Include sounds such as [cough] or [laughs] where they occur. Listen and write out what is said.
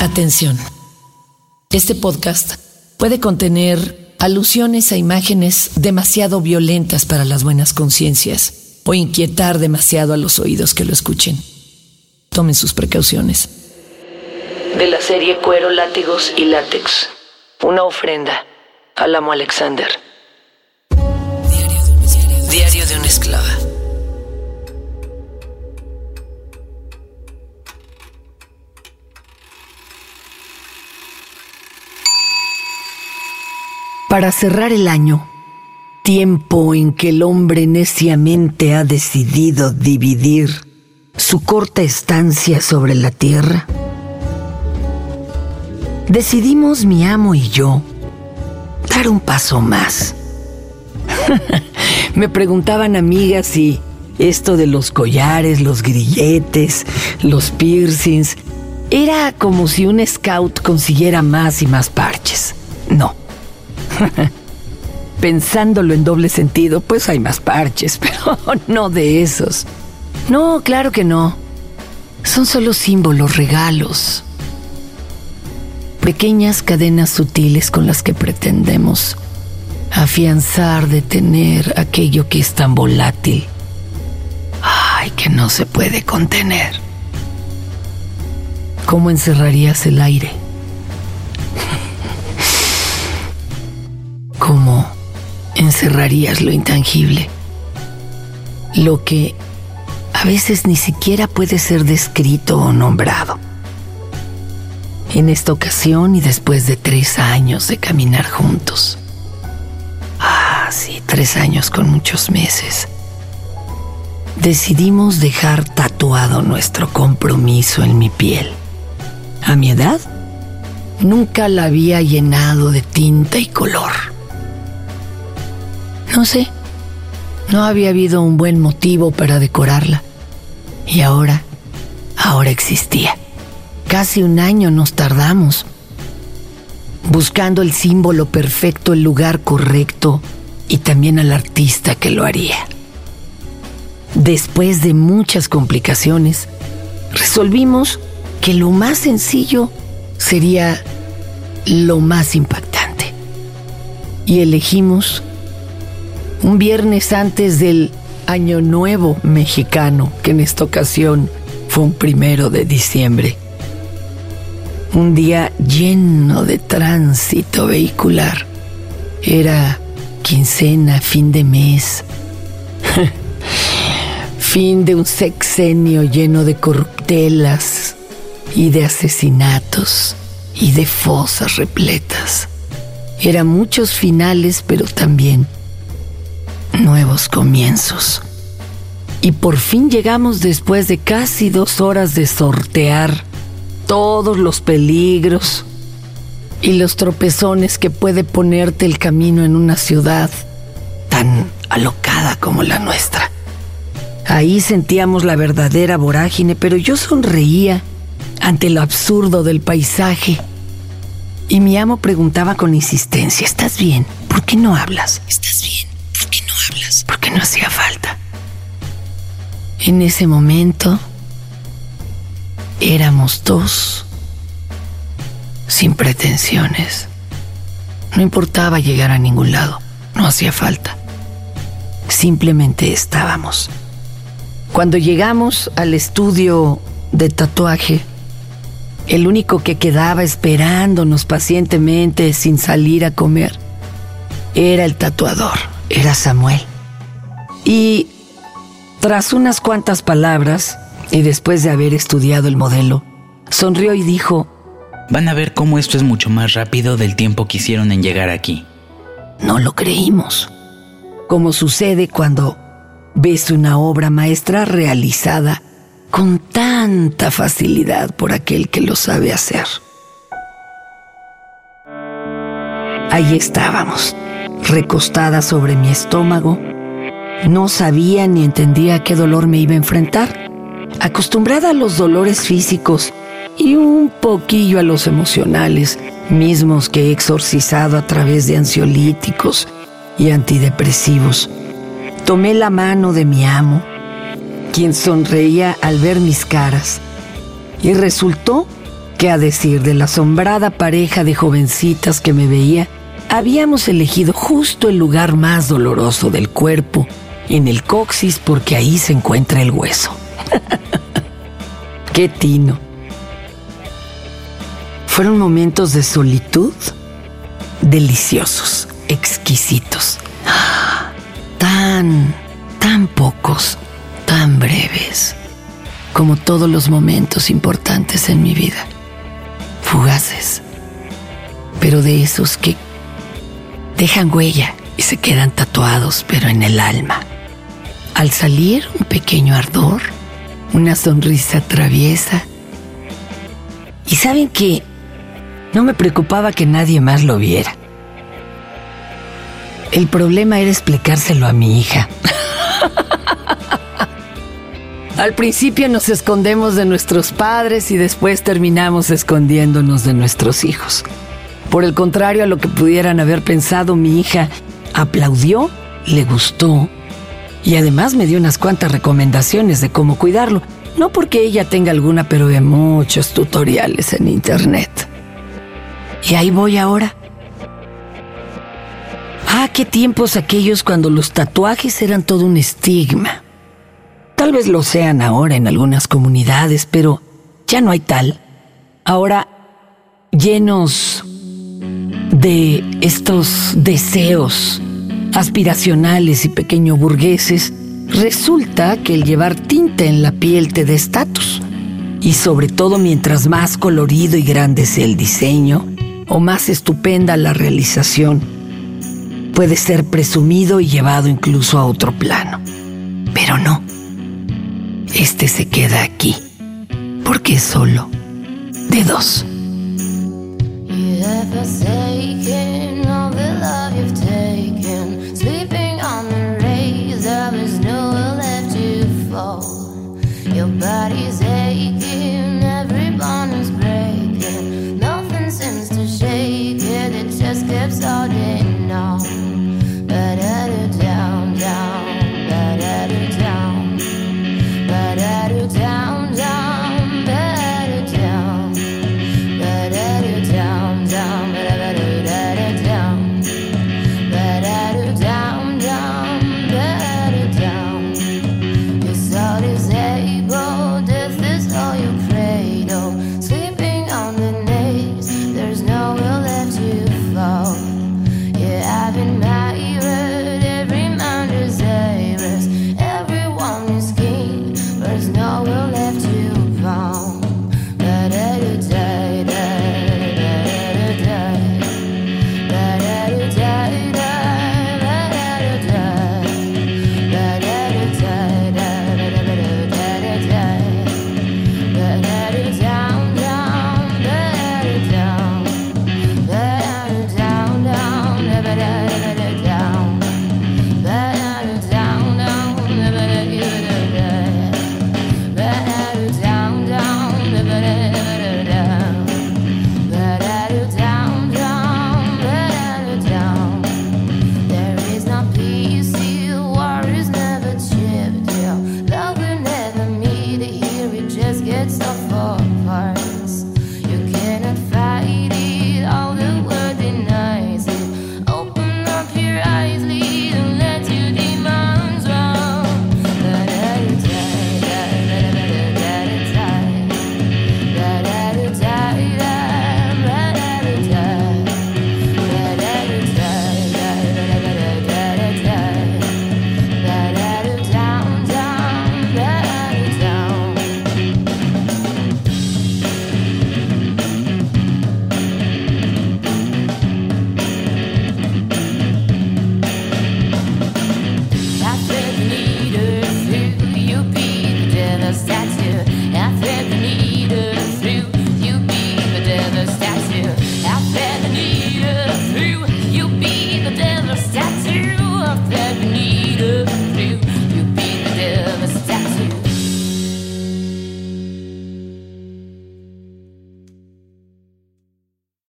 Atención. Este podcast puede contener alusiones a imágenes demasiado violentas para las buenas conciencias o inquietar demasiado a los oídos que lo escuchen. Tomen sus precauciones. De la serie Cuero, Látigos y Látex. Una ofrenda al amo Alexander. Diario de una esclava. Para cerrar el año, tiempo en que el hombre neciamente ha decidido dividir su corta estancia sobre la tierra, decidimos mi amo y yo dar un paso más. [laughs] Me preguntaban amigas si esto de los collares, los grilletes, los piercings, era como si un scout consiguiera más y más parches. No. [laughs] Pensándolo en doble sentido, pues hay más parches, [laughs] pero no de esos. No, claro que no. Son solo símbolos, regalos. Pequeñas cadenas sutiles con las que pretendemos afianzar, detener aquello que es tan volátil. Ay, que no se puede contener. ¿Cómo encerrarías el aire? Encerrarías lo intangible? Lo que a veces ni siquiera puede ser descrito o nombrado. En esta ocasión y después de tres años de caminar juntos. Ah, sí, tres años con muchos meses. Decidimos dejar tatuado nuestro compromiso en mi piel. A mi edad, nunca la había llenado de tinta y color. No sé, no había habido un buen motivo para decorarla. Y ahora, ahora existía. Casi un año nos tardamos, buscando el símbolo perfecto, el lugar correcto y también al artista que lo haría. Después de muchas complicaciones, resolvimos que lo más sencillo sería lo más impactante. Y elegimos un viernes antes del Año Nuevo mexicano, que en esta ocasión fue un primero de diciembre. Un día lleno de tránsito vehicular. Era quincena, fin de mes. [laughs] fin de un sexenio lleno de corruptelas y de asesinatos y de fosas repletas. Eran muchos finales, pero también nuevos comienzos. Y por fin llegamos después de casi dos horas de sortear todos los peligros y los tropezones que puede ponerte el camino en una ciudad tan alocada como la nuestra. Ahí sentíamos la verdadera vorágine, pero yo sonreía ante lo absurdo del paisaje. Y mi amo preguntaba con insistencia, ¿estás bien? ¿Por qué no hablas? ¿Estás no hacía falta. En ese momento éramos dos, sin pretensiones. No importaba llegar a ningún lado, no hacía falta. Simplemente estábamos. Cuando llegamos al estudio de tatuaje, el único que quedaba esperándonos pacientemente sin salir a comer era el tatuador, era Samuel. Y tras unas cuantas palabras, y después de haber estudiado el modelo, sonrió y dijo, Van a ver cómo esto es mucho más rápido del tiempo que hicieron en llegar aquí. No lo creímos, como sucede cuando ves una obra maestra realizada con tanta facilidad por aquel que lo sabe hacer. Ahí estábamos, recostada sobre mi estómago. No sabía ni entendía qué dolor me iba a enfrentar. Acostumbrada a los dolores físicos y un poquillo a los emocionales, mismos que he exorcizado a través de ansiolíticos y antidepresivos, tomé la mano de mi amo, quien sonreía al ver mis caras, y resultó ¿Qué a decir de la asombrada pareja de jovencitas que me veía? Habíamos elegido justo el lugar más doloroso del cuerpo, en el coxis, porque ahí se encuentra el hueso. [laughs] ¡Qué tino! Fueron momentos de solitud deliciosos, exquisitos, tan, tan pocos, tan breves, como todos los momentos importantes en mi vida, fugaces, pero de esos que dejan huella y se quedan tatuados, pero en el alma. Al salir, un pequeño ardor, una sonrisa traviesa. Y saben que no me preocupaba que nadie más lo viera. El problema era explicárselo a mi hija. [laughs] Al principio nos escondemos de nuestros padres y después terminamos escondiéndonos de nuestros hijos. Por el contrario a lo que pudieran haber pensado, mi hija aplaudió, le gustó y además me dio unas cuantas recomendaciones de cómo cuidarlo. No porque ella tenga alguna, pero de muchos tutoriales en internet. Y ahí voy ahora. Ah, qué tiempos aquellos cuando los tatuajes eran todo un estigma. Tal vez lo sean ahora en algunas comunidades, pero ya no hay tal. Ahora, llenos de estos deseos aspiracionales y pequeño burgueses, resulta que el llevar tinta en la piel te da estatus. Y sobre todo mientras más colorido y grande sea el diseño, o más estupenda la realización, puede ser presumido y llevado incluso a otro plano. Pero no, este se queda aquí, porque es solo de dos. better